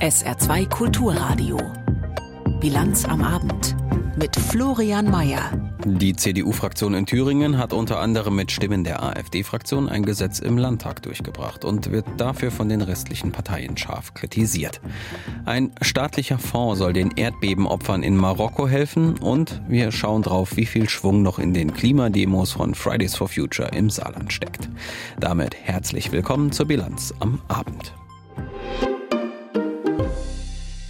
SR2 Kulturradio. Bilanz am Abend mit Florian Mayer. Die CDU-Fraktion in Thüringen hat unter anderem mit Stimmen der AfD-Fraktion ein Gesetz im Landtag durchgebracht und wird dafür von den restlichen Parteien scharf kritisiert. Ein staatlicher Fonds soll den Erdbebenopfern in Marokko helfen und wir schauen drauf, wie viel Schwung noch in den Klimademos von Fridays for Future im Saarland steckt. Damit herzlich willkommen zur Bilanz am Abend.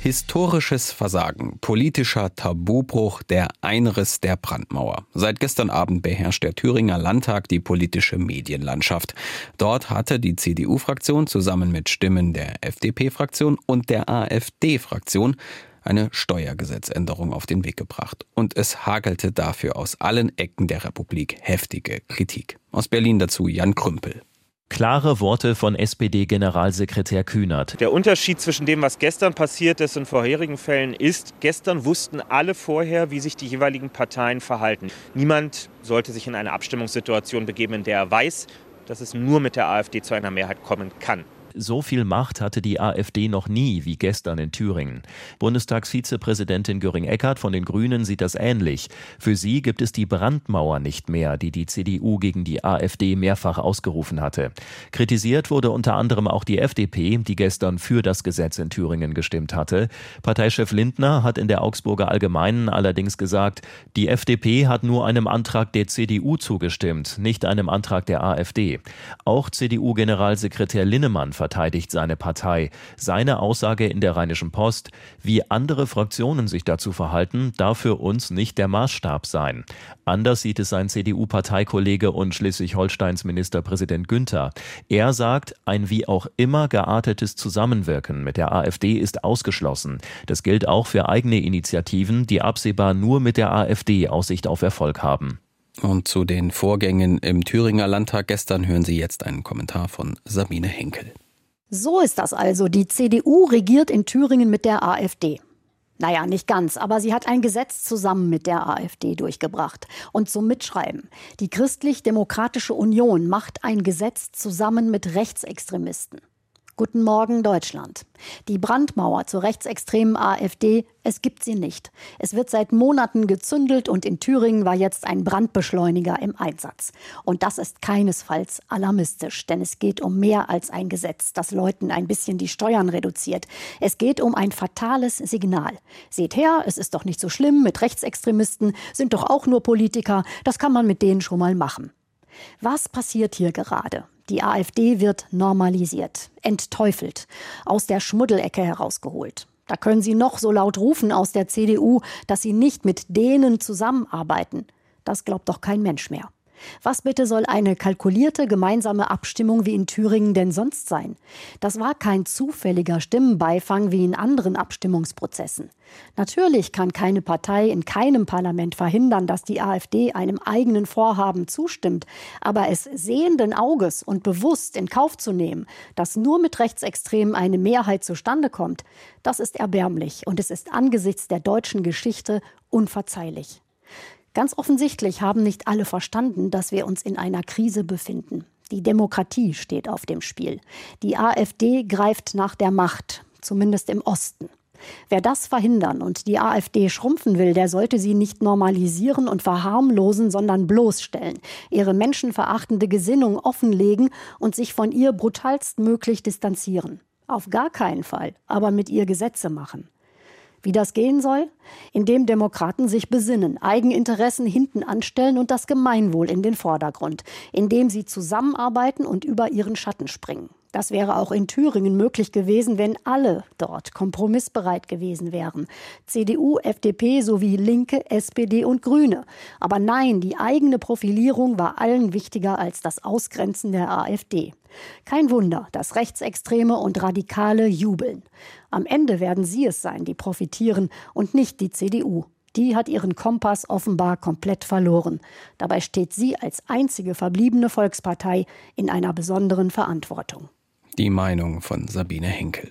Historisches Versagen, politischer Tabubruch, der Einriss der Brandmauer. Seit gestern Abend beherrscht der Thüringer Landtag die politische Medienlandschaft. Dort hatte die CDU-Fraktion zusammen mit Stimmen der FDP-Fraktion und der AfD-Fraktion eine Steuergesetzänderung auf den Weg gebracht. Und es hagelte dafür aus allen Ecken der Republik heftige Kritik. Aus Berlin dazu Jan Krümpel. Klare Worte von SPD-Generalsekretär Kühnert. Der Unterschied zwischen dem, was gestern passiert ist und vorherigen Fällen ist, gestern wussten alle vorher, wie sich die jeweiligen Parteien verhalten. Niemand sollte sich in eine Abstimmungssituation begeben, in der er weiß, dass es nur mit der AfD zu einer Mehrheit kommen kann. So viel Macht hatte die AfD noch nie wie gestern in Thüringen. Bundestagsvizepräsidentin Göring-Eckardt von den Grünen sieht das ähnlich. Für sie gibt es die Brandmauer nicht mehr, die die CDU gegen die AfD mehrfach ausgerufen hatte. Kritisiert wurde unter anderem auch die FDP, die gestern für das Gesetz in Thüringen gestimmt hatte. Parteichef Lindner hat in der Augsburger Allgemeinen allerdings gesagt, die FDP hat nur einem Antrag der CDU zugestimmt, nicht einem Antrag der AfD. Auch CDU-Generalsekretär Linnemann verteidigt seine Partei. Seine Aussage in der Rheinischen Post, wie andere Fraktionen sich dazu verhalten, darf für uns nicht der Maßstab sein. Anders sieht es sein CDU-Parteikollege und Schleswig-Holsteins Ministerpräsident Günther. Er sagt, ein wie auch immer geartetes Zusammenwirken mit der AfD ist ausgeschlossen. Das gilt auch für eigene Initiativen, die absehbar nur mit der AfD Aussicht auf Erfolg haben. Und zu den Vorgängen im Thüringer Landtag gestern hören Sie jetzt einen Kommentar von Sabine Henkel. So ist das also. Die CDU regiert in Thüringen mit der AfD. Naja, nicht ganz, aber sie hat ein Gesetz zusammen mit der AfD durchgebracht. Und zum Mitschreiben. Die Christlich-Demokratische Union macht ein Gesetz zusammen mit Rechtsextremisten. Guten Morgen Deutschland. Die Brandmauer zur rechtsextremen AfD, es gibt sie nicht. Es wird seit Monaten gezündelt und in Thüringen war jetzt ein Brandbeschleuniger im Einsatz. Und das ist keinesfalls alarmistisch, denn es geht um mehr als ein Gesetz, das Leuten ein bisschen die Steuern reduziert. Es geht um ein fatales Signal. Seht her, es ist doch nicht so schlimm mit Rechtsextremisten, sind doch auch nur Politiker, das kann man mit denen schon mal machen. Was passiert hier gerade? Die AfD wird normalisiert, entteufelt, aus der Schmuddelecke herausgeholt. Da können Sie noch so laut rufen aus der CDU, dass Sie nicht mit denen zusammenarbeiten. Das glaubt doch kein Mensch mehr. Was bitte soll eine kalkulierte gemeinsame Abstimmung wie in Thüringen denn sonst sein? Das war kein zufälliger Stimmenbeifang wie in anderen Abstimmungsprozessen. Natürlich kann keine Partei in keinem Parlament verhindern, dass die AfD einem eigenen Vorhaben zustimmt, aber es sehenden Auges und bewusst in Kauf zu nehmen, dass nur mit Rechtsextremen eine Mehrheit zustande kommt, das ist erbärmlich und es ist angesichts der deutschen Geschichte unverzeihlich. Ganz offensichtlich haben nicht alle verstanden, dass wir uns in einer Krise befinden. Die Demokratie steht auf dem Spiel. Die AfD greift nach der Macht, zumindest im Osten. Wer das verhindern und die AfD schrumpfen will, der sollte sie nicht normalisieren und verharmlosen, sondern bloßstellen, ihre menschenverachtende Gesinnung offenlegen und sich von ihr brutalstmöglich distanzieren. Auf gar keinen Fall, aber mit ihr Gesetze machen. Wie das gehen soll? Indem Demokraten sich besinnen, Eigeninteressen hinten anstellen und das Gemeinwohl in den Vordergrund, indem sie zusammenarbeiten und über ihren Schatten springen. Das wäre auch in Thüringen möglich gewesen, wenn alle dort kompromissbereit gewesen wären. CDU, FDP sowie Linke, SPD und Grüne. Aber nein, die eigene Profilierung war allen wichtiger als das Ausgrenzen der AfD. Kein Wunder, dass Rechtsextreme und Radikale jubeln. Am Ende werden sie es sein, die profitieren und nicht die CDU. Die hat ihren Kompass offenbar komplett verloren. Dabei steht sie als einzige verbliebene Volkspartei in einer besonderen Verantwortung. Die Meinung von Sabine Henkel.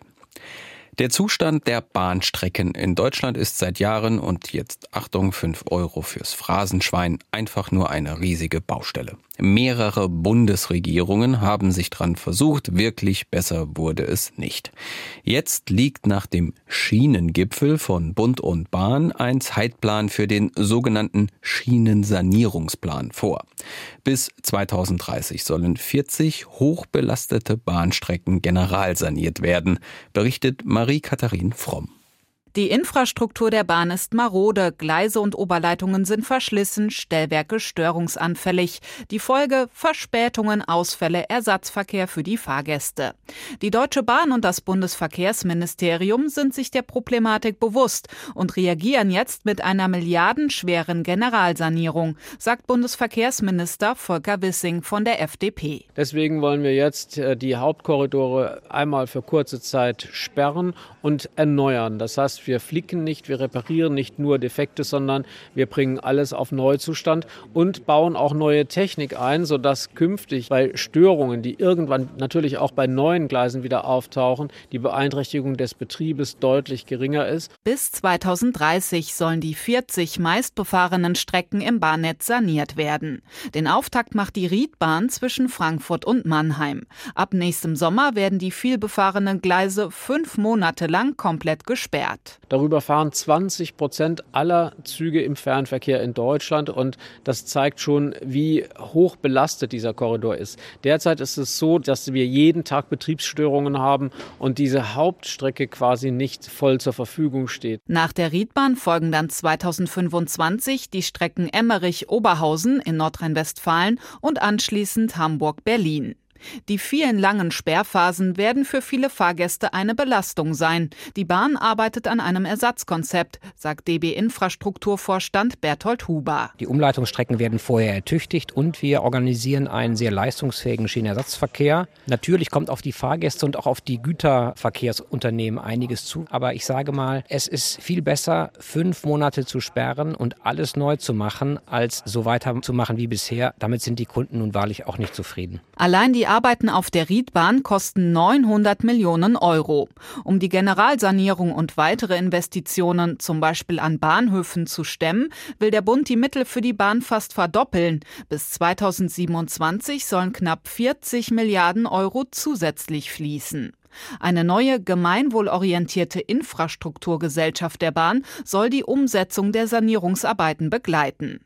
Der Zustand der Bahnstrecken in Deutschland ist seit Jahren und jetzt Achtung 5 Euro fürs Phrasenschwein einfach nur eine riesige Baustelle. Mehrere Bundesregierungen haben sich dran versucht, wirklich besser wurde es nicht. Jetzt liegt nach dem Schienengipfel von Bund und Bahn ein Zeitplan für den sogenannten Schienensanierungsplan vor. Bis 2030 sollen 40 hochbelastete Bahnstrecken generalsaniert werden, berichtet Marie-Katharin Fromm. Die Infrastruktur der Bahn ist marode, Gleise und Oberleitungen sind verschlissen, Stellwerke störungsanfällig. Die Folge Verspätungen, Ausfälle, Ersatzverkehr für die Fahrgäste. Die Deutsche Bahn und das Bundesverkehrsministerium sind sich der Problematik bewusst und reagieren jetzt mit einer milliardenschweren Generalsanierung, sagt Bundesverkehrsminister Volker Wissing von der FDP. Deswegen wollen wir jetzt äh, die Hauptkorridore einmal für kurze Zeit sperren und erneuern. Das heißt, wir flicken nicht, wir reparieren nicht nur Defekte, sondern wir bringen alles auf Neuzustand und bauen auch neue Technik ein, sodass künftig bei Störungen, die irgendwann natürlich auch bei neuen Gleisen wieder auftauchen, die Beeinträchtigung des Betriebes deutlich geringer ist. Bis 2030 sollen die 40 meistbefahrenen Strecken im Bahnnetz saniert werden. Den Auftakt macht die Riedbahn zwischen Frankfurt und Mannheim. Ab nächstem Sommer werden die vielbefahrenen Gleise fünf Monate lang komplett gesperrt. Darüber fahren 20 Prozent aller Züge im Fernverkehr in Deutschland und das zeigt schon, wie hoch belastet dieser Korridor ist. Derzeit ist es so, dass wir jeden Tag Betriebsstörungen haben und diese Hauptstrecke quasi nicht voll zur Verfügung steht. Nach der Riedbahn folgen dann 2025 die Strecken Emmerich-Oberhausen in Nordrhein-Westfalen und anschließend Hamburg-Berlin. Die vielen langen Sperrphasen werden für viele Fahrgäste eine Belastung sein. Die Bahn arbeitet an einem Ersatzkonzept, sagt DB Infrastrukturvorstand Berthold Huber. Die Umleitungsstrecken werden vorher ertüchtigt und wir organisieren einen sehr leistungsfähigen Schienenersatzverkehr. Natürlich kommt auf die Fahrgäste und auch auf die Güterverkehrsunternehmen einiges zu. Aber ich sage mal, es ist viel besser, fünf Monate zu sperren und alles neu zu machen, als so weiterzumachen wie bisher. Damit sind die Kunden nun wahrlich auch nicht zufrieden. Allein die Arbeiten auf der Riedbahn kosten 900 Millionen Euro. Um die Generalsanierung und weitere Investitionen, zum Beispiel an Bahnhöfen, zu stemmen, will der Bund die Mittel für die Bahn fast verdoppeln. Bis 2027 sollen knapp 40 Milliarden Euro zusätzlich fließen. Eine neue gemeinwohlorientierte Infrastrukturgesellschaft der Bahn soll die Umsetzung der Sanierungsarbeiten begleiten.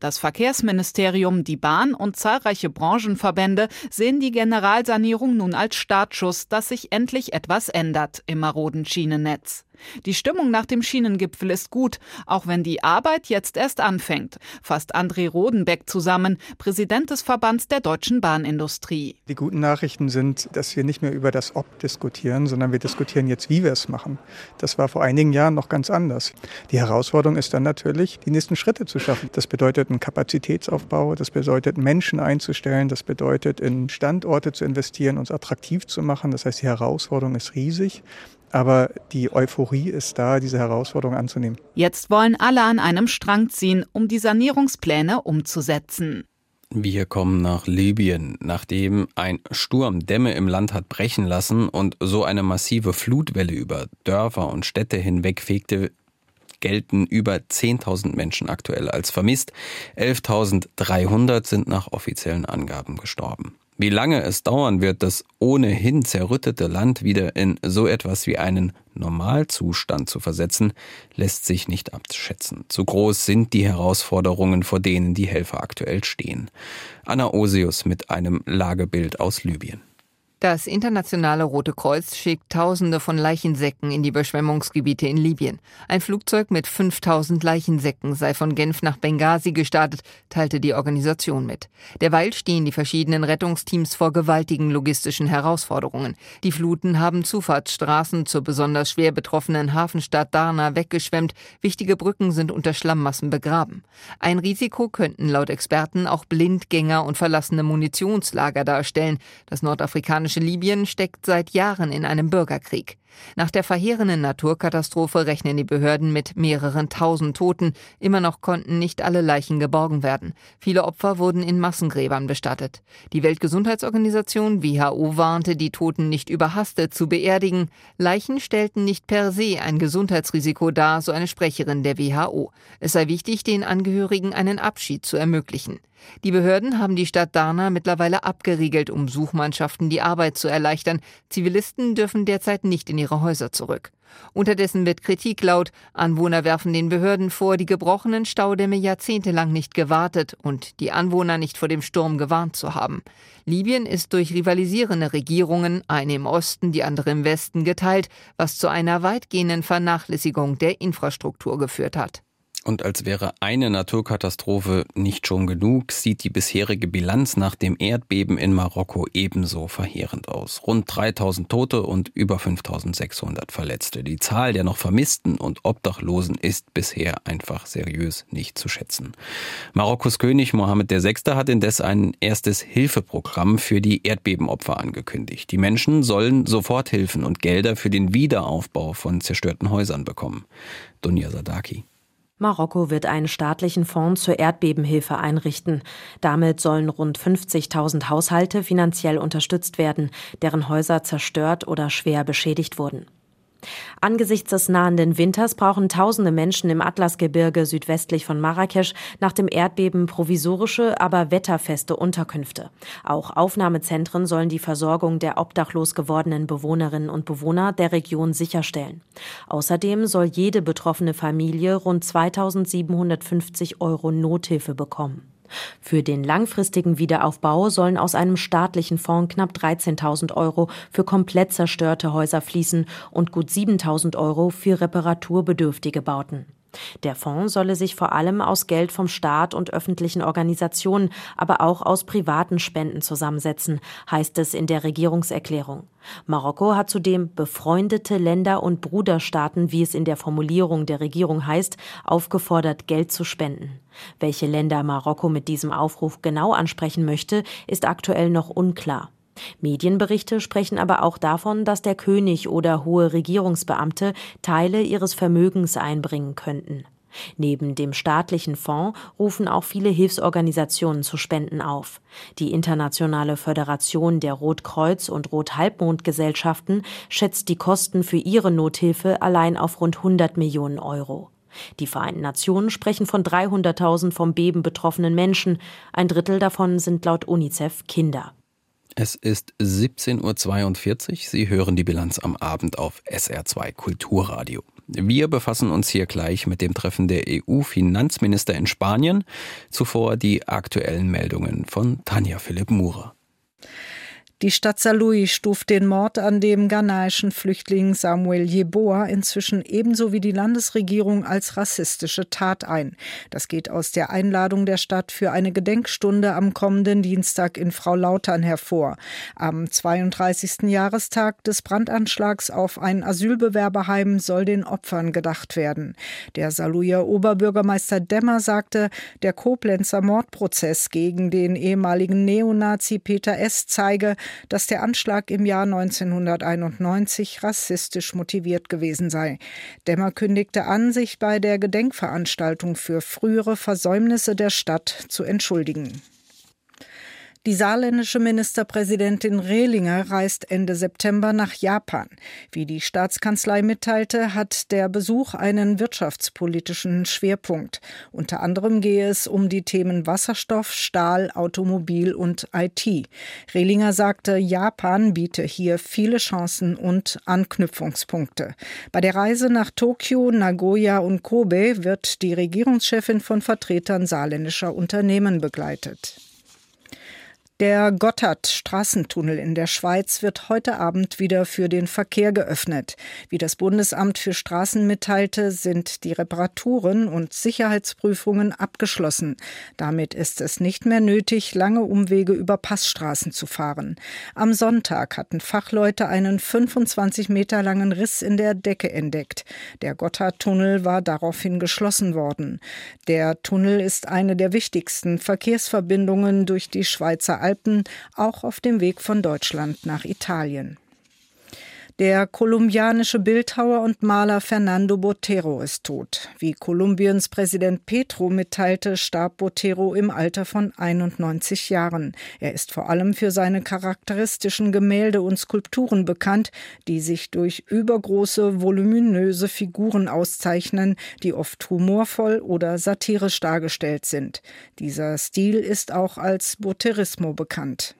Das Verkehrsministerium, die Bahn und zahlreiche Branchenverbände sehen die Generalsanierung nun als Startschuss, dass sich endlich etwas ändert im maroden Schienennetz. Die Stimmung nach dem Schienengipfel ist gut, auch wenn die Arbeit jetzt erst anfängt, fasst André Rodenbeck zusammen, Präsident des Verbands der deutschen Bahnindustrie. Die guten Nachrichten sind, dass wir nicht mehr über das Ob diskutieren, sondern wir diskutieren jetzt, wie wir es machen. Das war vor einigen Jahren noch ganz anders. Die Herausforderung ist dann natürlich, die nächsten Schritte zu schaffen. Das bedeutet einen Kapazitätsaufbau, das bedeutet Menschen einzustellen, das bedeutet in Standorte zu investieren, uns attraktiv zu machen. Das heißt, die Herausforderung ist riesig. Aber die Euphorie ist da, diese Herausforderung anzunehmen. Jetzt wollen alle an einem Strang ziehen, um die Sanierungspläne umzusetzen. Wir kommen nach Libyen, nachdem ein Sturm Dämme im Land hat brechen lassen und so eine massive Flutwelle über Dörfer und Städte hinwegfegte, gelten über 10.000 Menschen aktuell als vermisst. 11.300 sind nach offiziellen Angaben gestorben. Wie lange es dauern wird, das ohnehin zerrüttete Land wieder in so etwas wie einen Normalzustand zu versetzen, lässt sich nicht abschätzen. Zu groß sind die Herausforderungen, vor denen die Helfer aktuell stehen. Anna Osius mit einem Lagebild aus Libyen. Das internationale Rote Kreuz schickt Tausende von Leichensäcken in die Überschwemmungsgebiete in Libyen. Ein Flugzeug mit 5000 Leichensäcken sei von Genf nach Benghazi gestartet, teilte die Organisation mit. Derweil stehen die verschiedenen Rettungsteams vor gewaltigen logistischen Herausforderungen. Die Fluten haben Zufahrtsstraßen zur besonders schwer betroffenen Hafenstadt Darna weggeschwemmt. Wichtige Brücken sind unter Schlammmassen begraben. Ein Risiko könnten laut Experten auch Blindgänger und verlassene Munitionslager darstellen. Das nordafrikanische afrikanische Libyen steckt seit Jahren in einem Bürgerkrieg. Nach der verheerenden Naturkatastrophe rechnen die Behörden mit mehreren tausend Toten. Immer noch konnten nicht alle Leichen geborgen werden. Viele Opfer wurden in Massengräbern bestattet. Die Weltgesundheitsorganisation WHO warnte, die Toten nicht überhastet zu beerdigen. Leichen stellten nicht per se ein Gesundheitsrisiko dar, so eine Sprecherin der WHO. Es sei wichtig, den Angehörigen einen Abschied zu ermöglichen. Die Behörden haben die Stadt Darna mittlerweile abgeriegelt, um Suchmannschaften die Arbeit zu erleichtern. Zivilisten dürfen derzeit nicht in ihre Häuser zurück. Unterdessen wird Kritik laut. Anwohner werfen den Behörden vor, die gebrochenen Staudämme jahrzehntelang nicht gewartet und die Anwohner nicht vor dem Sturm gewarnt zu haben. Libyen ist durch rivalisierende Regierungen, eine im Osten, die andere im Westen, geteilt, was zu einer weitgehenden Vernachlässigung der Infrastruktur geführt hat. Und als wäre eine Naturkatastrophe nicht schon genug, sieht die bisherige Bilanz nach dem Erdbeben in Marokko ebenso verheerend aus. Rund 3000 Tote und über 5600 Verletzte. Die Zahl der noch Vermissten und Obdachlosen ist bisher einfach seriös nicht zu schätzen. Marokkos König Mohammed VI. hat indes ein erstes Hilfeprogramm für die Erdbebenopfer angekündigt. Die Menschen sollen Soforthilfen und Gelder für den Wiederaufbau von zerstörten Häusern bekommen. Dunja Sadaki. Marokko wird einen staatlichen Fonds zur Erdbebenhilfe einrichten. Damit sollen rund 50.000 Haushalte finanziell unterstützt werden, deren Häuser zerstört oder schwer beschädigt wurden. Angesichts des nahenden Winters brauchen tausende Menschen im Atlasgebirge südwestlich von Marrakesch nach dem Erdbeben provisorische, aber wetterfeste Unterkünfte. Auch Aufnahmezentren sollen die Versorgung der obdachlos gewordenen Bewohnerinnen und Bewohner der Region sicherstellen. Außerdem soll jede betroffene Familie rund 2750 Euro Nothilfe bekommen. Für den langfristigen Wiederaufbau sollen aus einem staatlichen Fonds knapp 13.000 Euro für komplett zerstörte Häuser fließen und gut 7.000 Euro für reparaturbedürftige Bauten. Der Fonds solle sich vor allem aus Geld vom Staat und öffentlichen Organisationen, aber auch aus privaten Spenden zusammensetzen, heißt es in der Regierungserklärung. Marokko hat zudem befreundete Länder und Bruderstaaten, wie es in der Formulierung der Regierung heißt, aufgefordert, Geld zu spenden. Welche Länder Marokko mit diesem Aufruf genau ansprechen möchte, ist aktuell noch unklar. Medienberichte sprechen aber auch davon, dass der König oder hohe Regierungsbeamte Teile ihres Vermögens einbringen könnten. Neben dem staatlichen Fonds rufen auch viele Hilfsorganisationen zu Spenden auf. Die Internationale Föderation der Rotkreuz- und Rothalbmondgesellschaften schätzt die Kosten für ihre Nothilfe allein auf rund 100 Millionen Euro. Die Vereinten Nationen sprechen von 300.000 vom Beben betroffenen Menschen. Ein Drittel davon sind laut UNICEF Kinder. Es ist 17.42 Uhr. Sie hören die Bilanz am Abend auf SR2 Kulturradio. Wir befassen uns hier gleich mit dem Treffen der EU-Finanzminister in Spanien. Zuvor die aktuellen Meldungen von Tanja Philipp Murer. Die Stadt Saarlouis stuft den Mord an dem ghanaischen Flüchtling Samuel Yeboah inzwischen ebenso wie die Landesregierung als rassistische Tat ein. Das geht aus der Einladung der Stadt für eine Gedenkstunde am kommenden Dienstag in Frau Lautern hervor. Am 32. Jahrestag des Brandanschlags auf ein Asylbewerberheim soll den Opfern gedacht werden. Der Saarlouier Oberbürgermeister Demmer sagte, der Koblenzer Mordprozess gegen den ehemaligen Neonazi Peter S. zeige, dass der Anschlag im Jahr 1991 rassistisch motiviert gewesen sei. Demmer kündigte an, sich bei der Gedenkveranstaltung für frühere Versäumnisse der Stadt zu entschuldigen. Die saarländische Ministerpräsidentin Rehlinger reist Ende September nach Japan. Wie die Staatskanzlei mitteilte, hat der Besuch einen wirtschaftspolitischen Schwerpunkt. Unter anderem gehe es um die Themen Wasserstoff, Stahl, Automobil und IT. Rehlinger sagte, Japan biete hier viele Chancen und Anknüpfungspunkte. Bei der Reise nach Tokio, Nagoya und Kobe wird die Regierungschefin von Vertretern saarländischer Unternehmen begleitet. Der Gotthard-Straßentunnel in der Schweiz wird heute Abend wieder für den Verkehr geöffnet. Wie das Bundesamt für Straßen mitteilte, sind die Reparaturen und Sicherheitsprüfungen abgeschlossen. Damit ist es nicht mehr nötig, lange Umwege über Passstraßen zu fahren. Am Sonntag hatten Fachleute einen 25 Meter langen Riss in der Decke entdeckt. Der Gotthardtunnel war daraufhin geschlossen worden. Der Tunnel ist eine der wichtigsten Verkehrsverbindungen durch die Schweizer Alpen, auch auf dem Weg von Deutschland nach Italien. Der kolumbianische Bildhauer und Maler Fernando Botero ist tot. Wie Kolumbiens Präsident Petro mitteilte, starb Botero im Alter von 91 Jahren. Er ist vor allem für seine charakteristischen Gemälde und Skulpturen bekannt, die sich durch übergroße, voluminöse Figuren auszeichnen, die oft humorvoll oder satirisch dargestellt sind. Dieser Stil ist auch als Boterismo bekannt.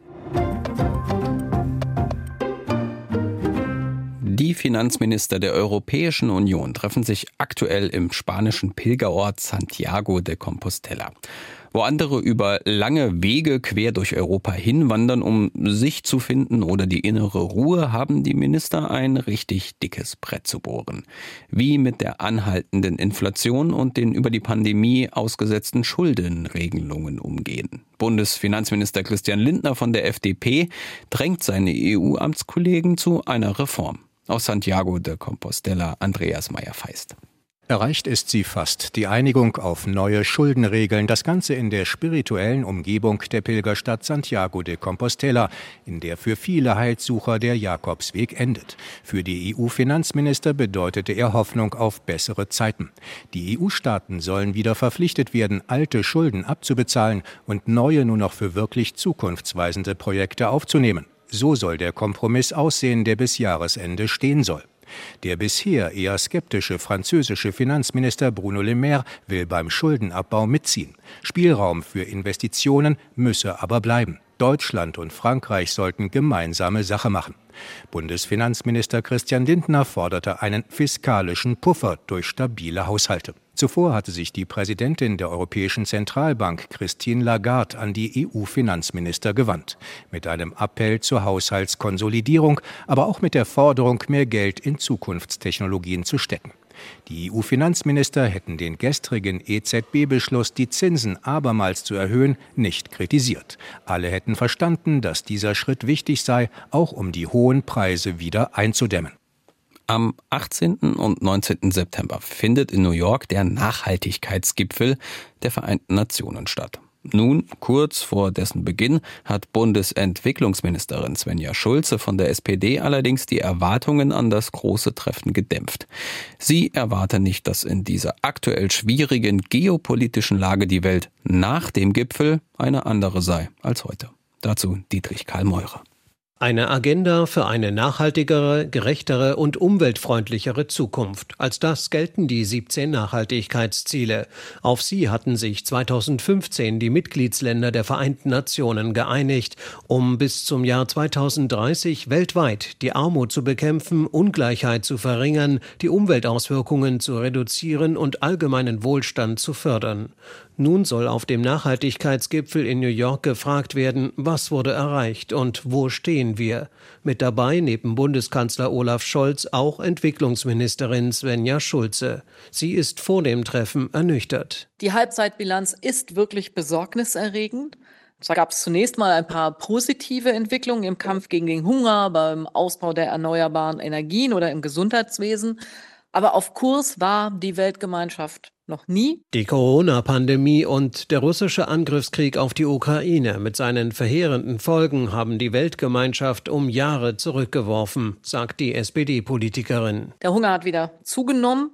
Die Finanzminister der Europäischen Union treffen sich aktuell im spanischen Pilgerort Santiago de Compostela. Wo andere über lange Wege quer durch Europa hinwandern, um sich zu finden oder die innere Ruhe, haben die Minister ein richtig dickes Brett zu bohren. Wie mit der anhaltenden Inflation und den über die Pandemie ausgesetzten Schuldenregelungen umgehen. Bundesfinanzminister Christian Lindner von der FDP drängt seine EU-Amtskollegen zu einer Reform. Aus Santiago de Compostela Andreas Meyer-Feist. Erreicht ist sie fast. Die Einigung auf neue Schuldenregeln. Das Ganze in der spirituellen Umgebung der Pilgerstadt Santiago de Compostela, in der für viele Heilsucher der Jakobsweg endet. Für die EU-Finanzminister bedeutete er Hoffnung auf bessere Zeiten. Die EU-Staaten sollen wieder verpflichtet werden, alte Schulden abzubezahlen und neue nur noch für wirklich zukunftsweisende Projekte aufzunehmen. So soll der Kompromiss aussehen, der bis Jahresende stehen soll. Der bisher eher skeptische französische Finanzminister Bruno Le Maire will beim Schuldenabbau mitziehen. Spielraum für Investitionen müsse aber bleiben. Deutschland und Frankreich sollten gemeinsame Sache machen. Bundesfinanzminister Christian Lindner forderte einen fiskalischen Puffer durch stabile Haushalte. Zuvor hatte sich die Präsidentin der Europäischen Zentralbank Christine Lagarde an die EU-Finanzminister gewandt, mit einem Appell zur Haushaltskonsolidierung, aber auch mit der Forderung, mehr Geld in Zukunftstechnologien zu stecken. Die EU-Finanzminister hätten den gestrigen EZB-Beschluss, die Zinsen abermals zu erhöhen, nicht kritisiert. Alle hätten verstanden, dass dieser Schritt wichtig sei, auch um die hohen Preise wieder einzudämmen. Am 18. und 19. September findet in New York der Nachhaltigkeitsgipfel der Vereinten Nationen statt. Nun, kurz vor dessen Beginn, hat Bundesentwicklungsministerin Svenja Schulze von der SPD allerdings die Erwartungen an das große Treffen gedämpft. Sie erwarte nicht, dass in dieser aktuell schwierigen geopolitischen Lage die Welt nach dem Gipfel eine andere sei als heute. Dazu Dietrich Karl Meurer. Eine Agenda für eine nachhaltigere, gerechtere und umweltfreundlichere Zukunft. Als das gelten die 17 Nachhaltigkeitsziele. Auf sie hatten sich 2015 die Mitgliedsländer der Vereinten Nationen geeinigt, um bis zum Jahr 2030 weltweit die Armut zu bekämpfen, Ungleichheit zu verringern, die Umweltauswirkungen zu reduzieren und allgemeinen Wohlstand zu fördern. Nun soll auf dem Nachhaltigkeitsgipfel in New York gefragt werden, was wurde erreicht und wo stehen wir. Mit dabei neben Bundeskanzler Olaf Scholz auch Entwicklungsministerin Svenja Schulze. Sie ist vor dem Treffen ernüchtert. Die Halbzeitbilanz ist wirklich besorgniserregend. Da gab es zunächst mal ein paar positive Entwicklungen im Kampf gegen den Hunger, beim Ausbau der erneuerbaren Energien oder im Gesundheitswesen. Aber auf Kurs war die Weltgemeinschaft noch nie. Die Corona-Pandemie und der russische Angriffskrieg auf die Ukraine mit seinen verheerenden Folgen haben die Weltgemeinschaft um Jahre zurückgeworfen, sagt die SPD-Politikerin. Der Hunger hat wieder zugenommen.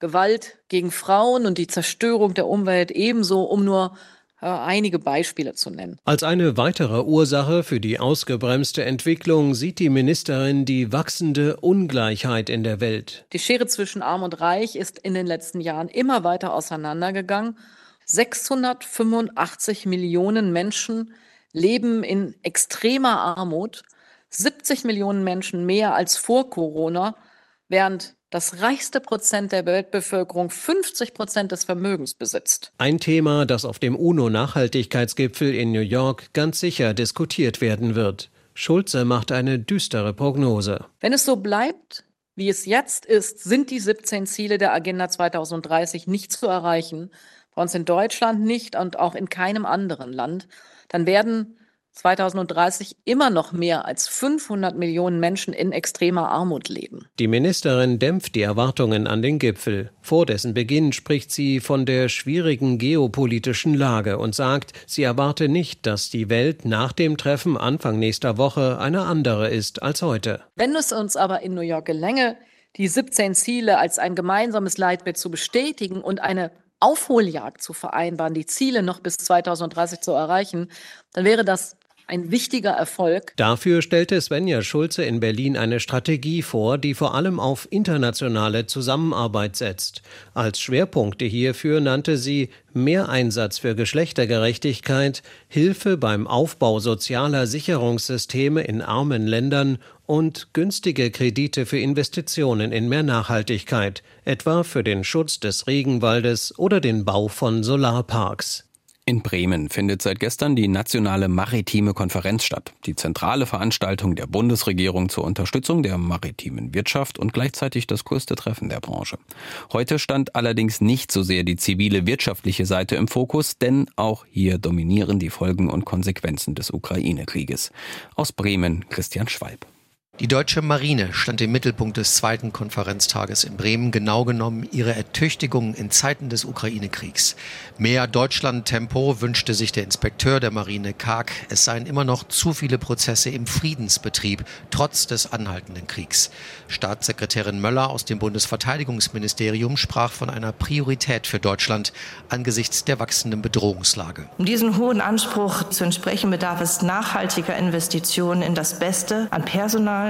Gewalt gegen Frauen und die Zerstörung der Umwelt ebenso, um nur einige Beispiele zu nennen. Als eine weitere Ursache für die ausgebremste Entwicklung sieht die Ministerin die wachsende Ungleichheit in der Welt. Die Schere zwischen Arm und Reich ist in den letzten Jahren immer weiter auseinandergegangen. 685 Millionen Menschen leben in extremer Armut, 70 Millionen Menschen mehr als vor Corona, während das reichste Prozent der Weltbevölkerung 50 Prozent des Vermögens besitzt. Ein Thema, das auf dem UNO-Nachhaltigkeitsgipfel in New York ganz sicher diskutiert werden wird. Schulze macht eine düstere Prognose. Wenn es so bleibt, wie es jetzt ist, sind die 17 Ziele der Agenda 2030 nicht zu erreichen. Bei uns in Deutschland nicht und auch in keinem anderen Land. Dann werden 2030 immer noch mehr als 500 Millionen Menschen in extremer Armut leben. Die Ministerin dämpft die Erwartungen an den Gipfel. Vor dessen Beginn spricht sie von der schwierigen geopolitischen Lage und sagt, sie erwarte nicht, dass die Welt nach dem Treffen Anfang nächster Woche eine andere ist als heute. Wenn es uns aber in New York gelänge, die 17 Ziele als ein gemeinsames Leitbild zu bestätigen und eine Aufholjagd zu vereinbaren, die Ziele noch bis 2030 zu erreichen, dann wäre das ein wichtiger Erfolg. Dafür stellte Svenja Schulze in Berlin eine Strategie vor, die vor allem auf internationale Zusammenarbeit setzt. Als Schwerpunkte hierfür nannte sie mehr Einsatz für Geschlechtergerechtigkeit, Hilfe beim Aufbau sozialer Sicherungssysteme in armen Ländern und günstige Kredite für Investitionen in mehr Nachhaltigkeit, etwa für den Schutz des Regenwaldes oder den Bau von Solarparks. In Bremen findet seit gestern die nationale maritime Konferenz statt, die zentrale Veranstaltung der Bundesregierung zur Unterstützung der maritimen Wirtschaft und gleichzeitig das größte Treffen der Branche. Heute stand allerdings nicht so sehr die zivile wirtschaftliche Seite im Fokus, denn auch hier dominieren die Folgen und Konsequenzen des Ukraine-Krieges. Aus Bremen Christian Schwalb. Die deutsche Marine stand im Mittelpunkt des zweiten Konferenztages in Bremen, genau genommen ihre Ertüchtigung in Zeiten des Ukraine-Kriegs. Mehr Deutschland-Tempo wünschte sich der Inspekteur der Marine Karg. Es seien immer noch zu viele Prozesse im Friedensbetrieb, trotz des anhaltenden Kriegs. Staatssekretärin Möller aus dem Bundesverteidigungsministerium sprach von einer Priorität für Deutschland angesichts der wachsenden Bedrohungslage. Um diesen hohen Anspruch zu entsprechen, bedarf es nachhaltiger Investitionen in das Beste an Personal,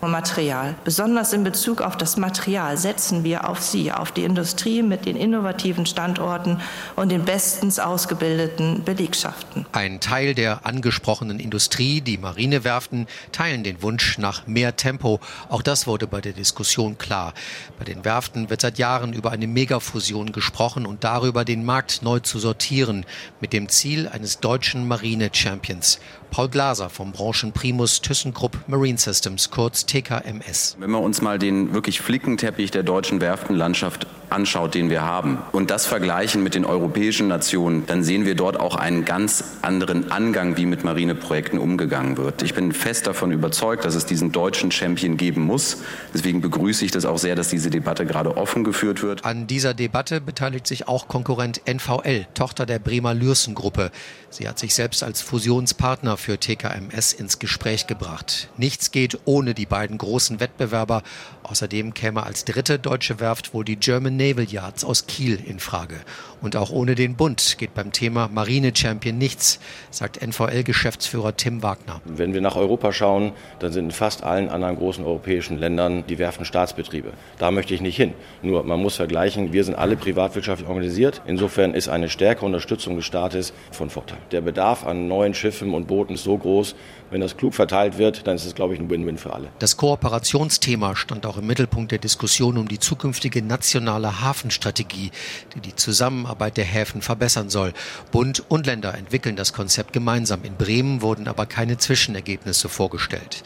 und Material. Besonders in Bezug auf das Material setzen wir auf Sie, auf die Industrie mit den innovativen Standorten und den bestens ausgebildeten Belegschaften. Ein Teil der angesprochenen Industrie, die Marinewerften, teilen den Wunsch nach mehr Tempo. Auch das wurde bei der Diskussion klar. Bei den Werften wird seit Jahren über eine Megafusion gesprochen und darüber, den Markt neu zu sortieren, mit dem Ziel eines deutschen Marine-Champions. Paul Glaser vom Branchenprimus ThyssenKrupp Marine Systems, kurz TKMS. Wenn wir uns mal den wirklich Flickenteppich der deutschen Werftenlandschaft anschaut, den wir haben, und das vergleichen mit den europäischen Nationen, dann sehen wir dort auch einen ganz anderen Angang, wie mit Marineprojekten umgegangen wird. Ich bin fest davon überzeugt, dass es diesen deutschen Champion geben muss. Deswegen begrüße ich das auch sehr, dass diese Debatte gerade offen geführt wird. An dieser Debatte beteiligt sich auch Konkurrent NVL, Tochter der Bremer Lürsen Gruppe. Sie hat sich selbst als Fusionspartner für TKMS ins Gespräch gebracht. Nichts geht ohne die beiden großen Wettbewerber. Außerdem käme als dritte deutsche Werft wohl die German Naval Yards aus Kiel in Frage. Und auch ohne den Bund geht beim Thema Marine Champion nichts, sagt NVL-Geschäftsführer Tim Wagner. Wenn wir nach Europa schauen, dann sind in fast allen anderen großen europäischen Ländern die Werften Staatsbetriebe. Da möchte ich nicht hin. Nur man muss vergleichen, wir sind alle privatwirtschaftlich organisiert. Insofern ist eine stärkere Unterstützung des Staates von Vorteil. Der Bedarf an neuen Schiffen und Booten ist so groß, wenn das klug verteilt wird, dann ist es, glaube ich, ein Win-Win für alle. Das Kooperationsthema stand auch im Mittelpunkt der Diskussion um die zukünftige nationale Hafenstrategie, die die Zusammenarbeit der Häfen verbessern soll. Bund und Länder entwickeln das Konzept gemeinsam. In Bremen wurden aber keine Zwischenergebnisse vorgestellt.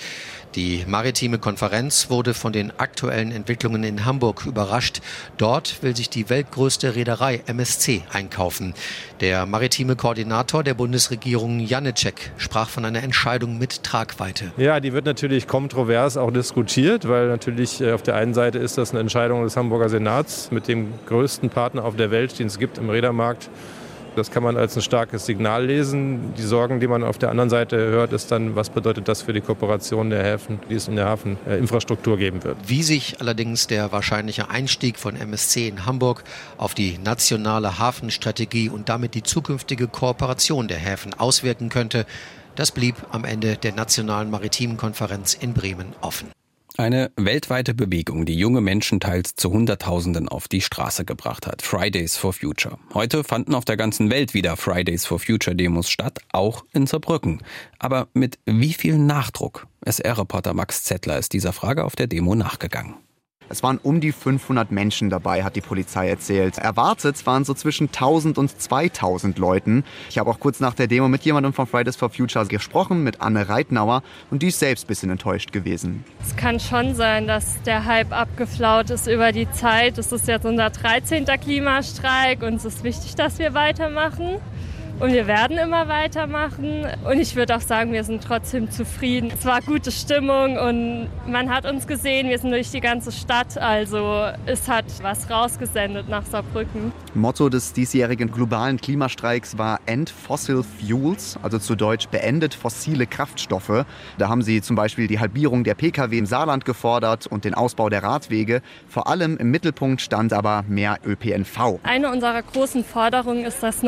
Die maritime Konferenz wurde von den aktuellen Entwicklungen in Hamburg überrascht. Dort will sich die weltgrößte Reederei MSC einkaufen. Der maritime Koordinator der Bundesregierung Janicek sprach von einer Entscheidung mit Tragweite. Ja, die wird natürlich kontrovers auch diskutiert, weil natürlich äh, auf der einen Seite ist das eine Entscheidung des Hamburger Senats mit dem größten Partner auf der Welt, den es gibt im Reedermarkt das kann man als ein starkes Signal lesen. Die Sorgen, die man auf der anderen Seite hört, ist dann, was bedeutet das für die Kooperation der Häfen, die es in der Hafeninfrastruktur geben wird. Wie sich allerdings der wahrscheinliche Einstieg von MSC in Hamburg auf die nationale Hafenstrategie und damit die zukünftige Kooperation der Häfen auswirken könnte, das blieb am Ende der Nationalen Maritimen Konferenz in Bremen offen. Eine weltweite Bewegung, die junge Menschen teils zu Hunderttausenden auf die Straße gebracht hat. Fridays for Future. Heute fanden auf der ganzen Welt wieder Fridays for Future Demos statt, auch in Saarbrücken. Aber mit wie viel Nachdruck? SR-Reporter Max Zettler ist dieser Frage auf der Demo nachgegangen. Es waren um die 500 Menschen dabei, hat die Polizei erzählt. Erwartet waren so zwischen 1000 und 2000 Leuten. Ich habe auch kurz nach der Demo mit jemandem von Fridays for Future gesprochen, mit Anne Reitnauer, und die ist selbst ein bisschen enttäuscht gewesen. Es kann schon sein, dass der Hype abgeflaut ist über die Zeit. Es ist jetzt unser 13. Klimastreik und es ist wichtig, dass wir weitermachen. Und wir werden immer weitermachen. Und ich würde auch sagen, wir sind trotzdem zufrieden. Es war gute Stimmung und man hat uns gesehen, wir sind durch die ganze Stadt, also es hat was rausgesendet nach Saarbrücken. Motto des diesjährigen globalen Klimastreiks war End Fossil Fuels, also zu Deutsch beendet fossile Kraftstoffe. Da haben sie zum Beispiel die Halbierung der Pkw im Saarland gefordert und den Ausbau der Radwege. Vor allem im Mittelpunkt stand aber mehr ÖPNV. Eine unserer großen Forderungen ist das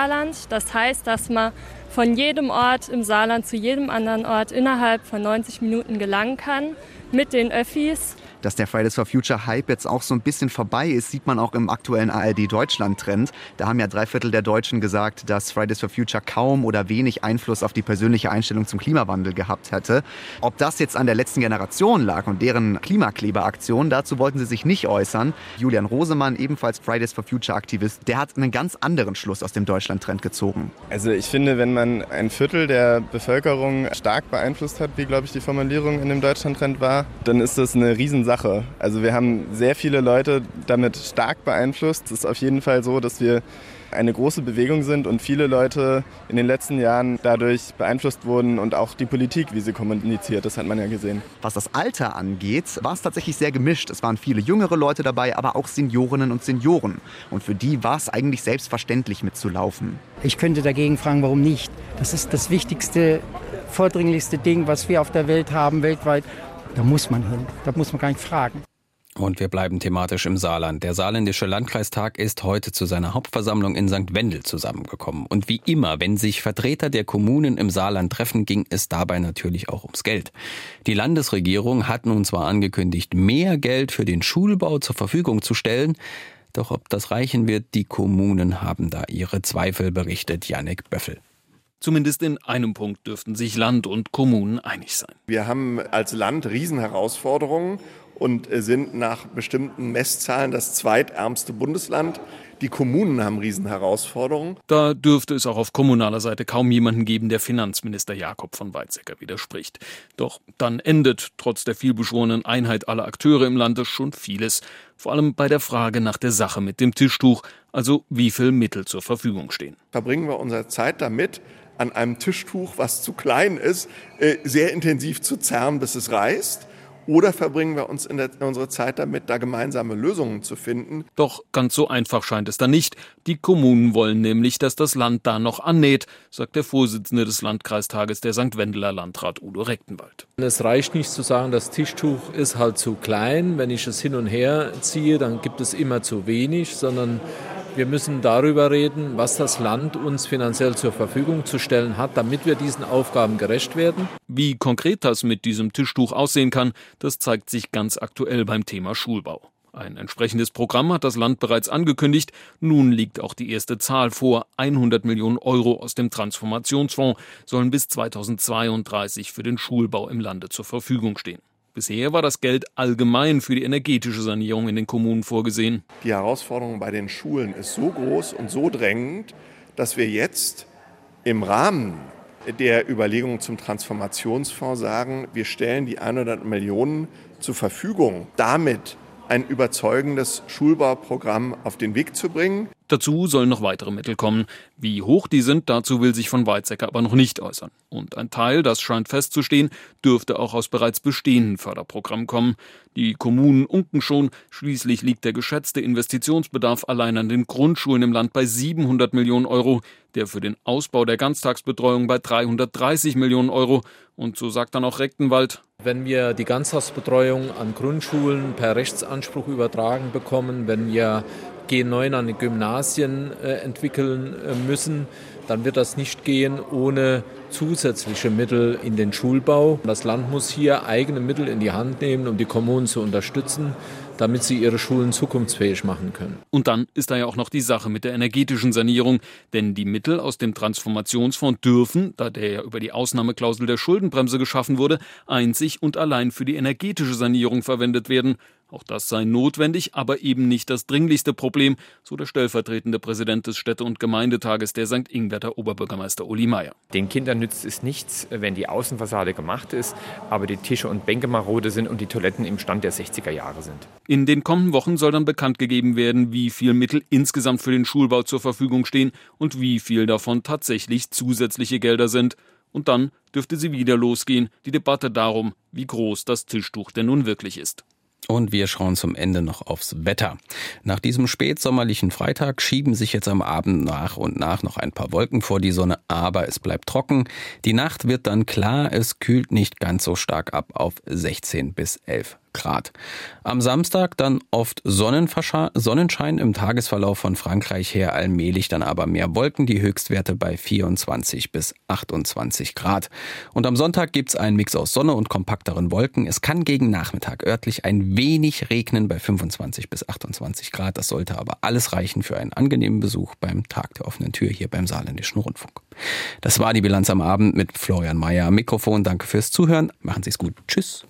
90-Minuten-Saarland. Das heißt, dass man von jedem Ort im Saarland zu jedem anderen Ort innerhalb von 90 Minuten gelangen kann mit den Öffis. Dass der Fridays for Future Hype jetzt auch so ein bisschen vorbei ist, sieht man auch im aktuellen ARD Deutschland Trend. Da haben ja drei Viertel der Deutschen gesagt, dass Fridays for Future kaum oder wenig Einfluss auf die persönliche Einstellung zum Klimawandel gehabt hätte. Ob das jetzt an der letzten Generation lag und deren Klimakleberaktion, dazu wollten sie sich nicht äußern. Julian Rosemann, ebenfalls Fridays for Future Aktivist, der hat einen ganz anderen Schluss aus dem Deutschland Trend gezogen. Also ich finde, wenn man ein Viertel der Bevölkerung stark beeinflusst hat, wie glaube ich die Formulierung in dem Deutschland Trend war, dann ist das eine Riesensache Sache. Also wir haben sehr viele Leute damit stark beeinflusst. Es ist auf jeden Fall so, dass wir eine große Bewegung sind und viele Leute in den letzten Jahren dadurch beeinflusst wurden und auch die Politik, wie sie kommuniziert, das hat man ja gesehen. Was das Alter angeht, war es tatsächlich sehr gemischt. Es waren viele jüngere Leute dabei, aber auch Seniorinnen und Senioren. Und für die war es eigentlich selbstverständlich mitzulaufen. Ich könnte dagegen fragen, warum nicht? Das ist das wichtigste, vordringlichste Ding, was wir auf der Welt haben, weltweit. Da muss man hin. Da muss man gar nicht fragen. Und wir bleiben thematisch im Saarland. Der saarländische Landkreistag ist heute zu seiner Hauptversammlung in St. Wendel zusammengekommen. Und wie immer, wenn sich Vertreter der Kommunen im Saarland treffen, ging es dabei natürlich auch ums Geld. Die Landesregierung hat nun zwar angekündigt, mehr Geld für den Schulbau zur Verfügung zu stellen, doch ob das reichen wird, die Kommunen haben da ihre Zweifel, berichtet Jannik Böffel. Zumindest in einem Punkt dürften sich Land und Kommunen einig sein. Wir haben als Land Riesenherausforderungen und sind nach bestimmten Messzahlen das zweitärmste Bundesland. Die Kommunen haben Riesenherausforderungen. Da dürfte es auch auf kommunaler Seite kaum jemanden geben, der Finanzminister Jakob von Weizsäcker widerspricht. Doch dann endet trotz der vielbeschworenen Einheit aller Akteure im Lande schon vieles. Vor allem bei der Frage nach der Sache mit dem Tischtuch, also wie viel Mittel zur Verfügung stehen. Verbringen wir unsere Zeit damit, an einem Tischtuch, was zu klein ist, sehr intensiv zu zerren, bis es reißt? Oder verbringen wir uns in, der, in unsere Zeit damit, da gemeinsame Lösungen zu finden? Doch ganz so einfach scheint es da nicht. Die Kommunen wollen nämlich, dass das Land da noch annäht, sagt der Vorsitzende des Landkreistages, der St. Wendeler Landrat Udo Rechtenwald. Es reicht nicht zu sagen, das Tischtuch ist halt zu klein. Wenn ich es hin und her ziehe, dann gibt es immer zu wenig, sondern wir müssen darüber reden, was das Land uns finanziell zur Verfügung zu stellen hat, damit wir diesen Aufgaben gerecht werden. Wie konkret das mit diesem Tischtuch aussehen kann, das zeigt sich ganz aktuell beim Thema Schulbau. Ein entsprechendes Programm hat das Land bereits angekündigt. Nun liegt auch die erste Zahl vor. 100 Millionen Euro aus dem Transformationsfonds sollen bis 2032 für den Schulbau im Lande zur Verfügung stehen. Bisher war das Geld allgemein für die energetische Sanierung in den Kommunen vorgesehen. Die Herausforderung bei den Schulen ist so groß und so drängend, dass wir jetzt im Rahmen der Überlegungen zum Transformationsfonds sagen, wir stellen die 100 Millionen zur Verfügung. Damit ein überzeugendes Schulbauprogramm auf den Weg zu bringen. Dazu sollen noch weitere Mittel kommen. Wie hoch die sind, dazu will sich von Weizsäcker aber noch nicht äußern. Und ein Teil, das scheint festzustehen, dürfte auch aus bereits bestehenden Förderprogrammen kommen. Die Kommunen unken schon. Schließlich liegt der geschätzte Investitionsbedarf allein an den Grundschulen im Land bei 700 Millionen Euro, der für den Ausbau der Ganztagsbetreuung bei 330 Millionen Euro. Und so sagt dann auch Rechtenwald, wenn wir die Ganztagsbetreuung an Grundschulen per Rechtsanspruch übertragen bekommen, wenn wir G9 an den Gymnasien äh, entwickeln äh, müssen, dann wird das nicht gehen ohne zusätzliche Mittel in den Schulbau. Das Land muss hier eigene Mittel in die Hand nehmen, um die Kommunen zu unterstützen, damit sie ihre Schulen zukunftsfähig machen können. Und dann ist da ja auch noch die Sache mit der energetischen Sanierung, denn die Mittel aus dem Transformationsfonds dürfen, da der ja über die Ausnahmeklausel der Schuldenbremse geschaffen wurde, einzig und allein für die energetische Sanierung verwendet werden. Auch das sei notwendig, aber eben nicht das dringlichste Problem, so der stellvertretende Präsident des Städte- und Gemeindetages, der St. Ingwerter Oberbürgermeister Uli Meier. Den Kindern nützt es nichts, wenn die Außenfassade gemacht ist, aber die Tische und Bänke marode sind und die Toiletten im Stand der 60er Jahre sind. In den kommenden Wochen soll dann bekannt gegeben werden, wie viel Mittel insgesamt für den Schulbau zur Verfügung stehen und wie viel davon tatsächlich zusätzliche Gelder sind. Und dann dürfte sie wieder losgehen, die Debatte darum, wie groß das Tischtuch denn nun wirklich ist. Und wir schauen zum Ende noch aufs Wetter. Nach diesem spätsommerlichen Freitag schieben sich jetzt am Abend nach und nach noch ein paar Wolken vor die Sonne, aber es bleibt trocken. Die Nacht wird dann klar, es kühlt nicht ganz so stark ab auf 16 bis 11 Grad. Am Samstag dann oft Sonnenschein im Tagesverlauf von Frankreich her, allmählich dann aber mehr Wolken, die Höchstwerte bei 24 bis 28 Grad. Und am Sonntag gibt's einen Mix aus Sonne und kompakteren Wolken. Es kann gegen Nachmittag örtlich ein wenig regnen bei 25 bis 28 Grad. Das sollte aber alles reichen für einen angenehmen Besuch beim Tag der offenen Tür hier beim Saarländischen Rundfunk. Das war die Bilanz am Abend mit Florian Mayer am Mikrofon. Danke fürs Zuhören. Machen Sie es gut. Tschüss.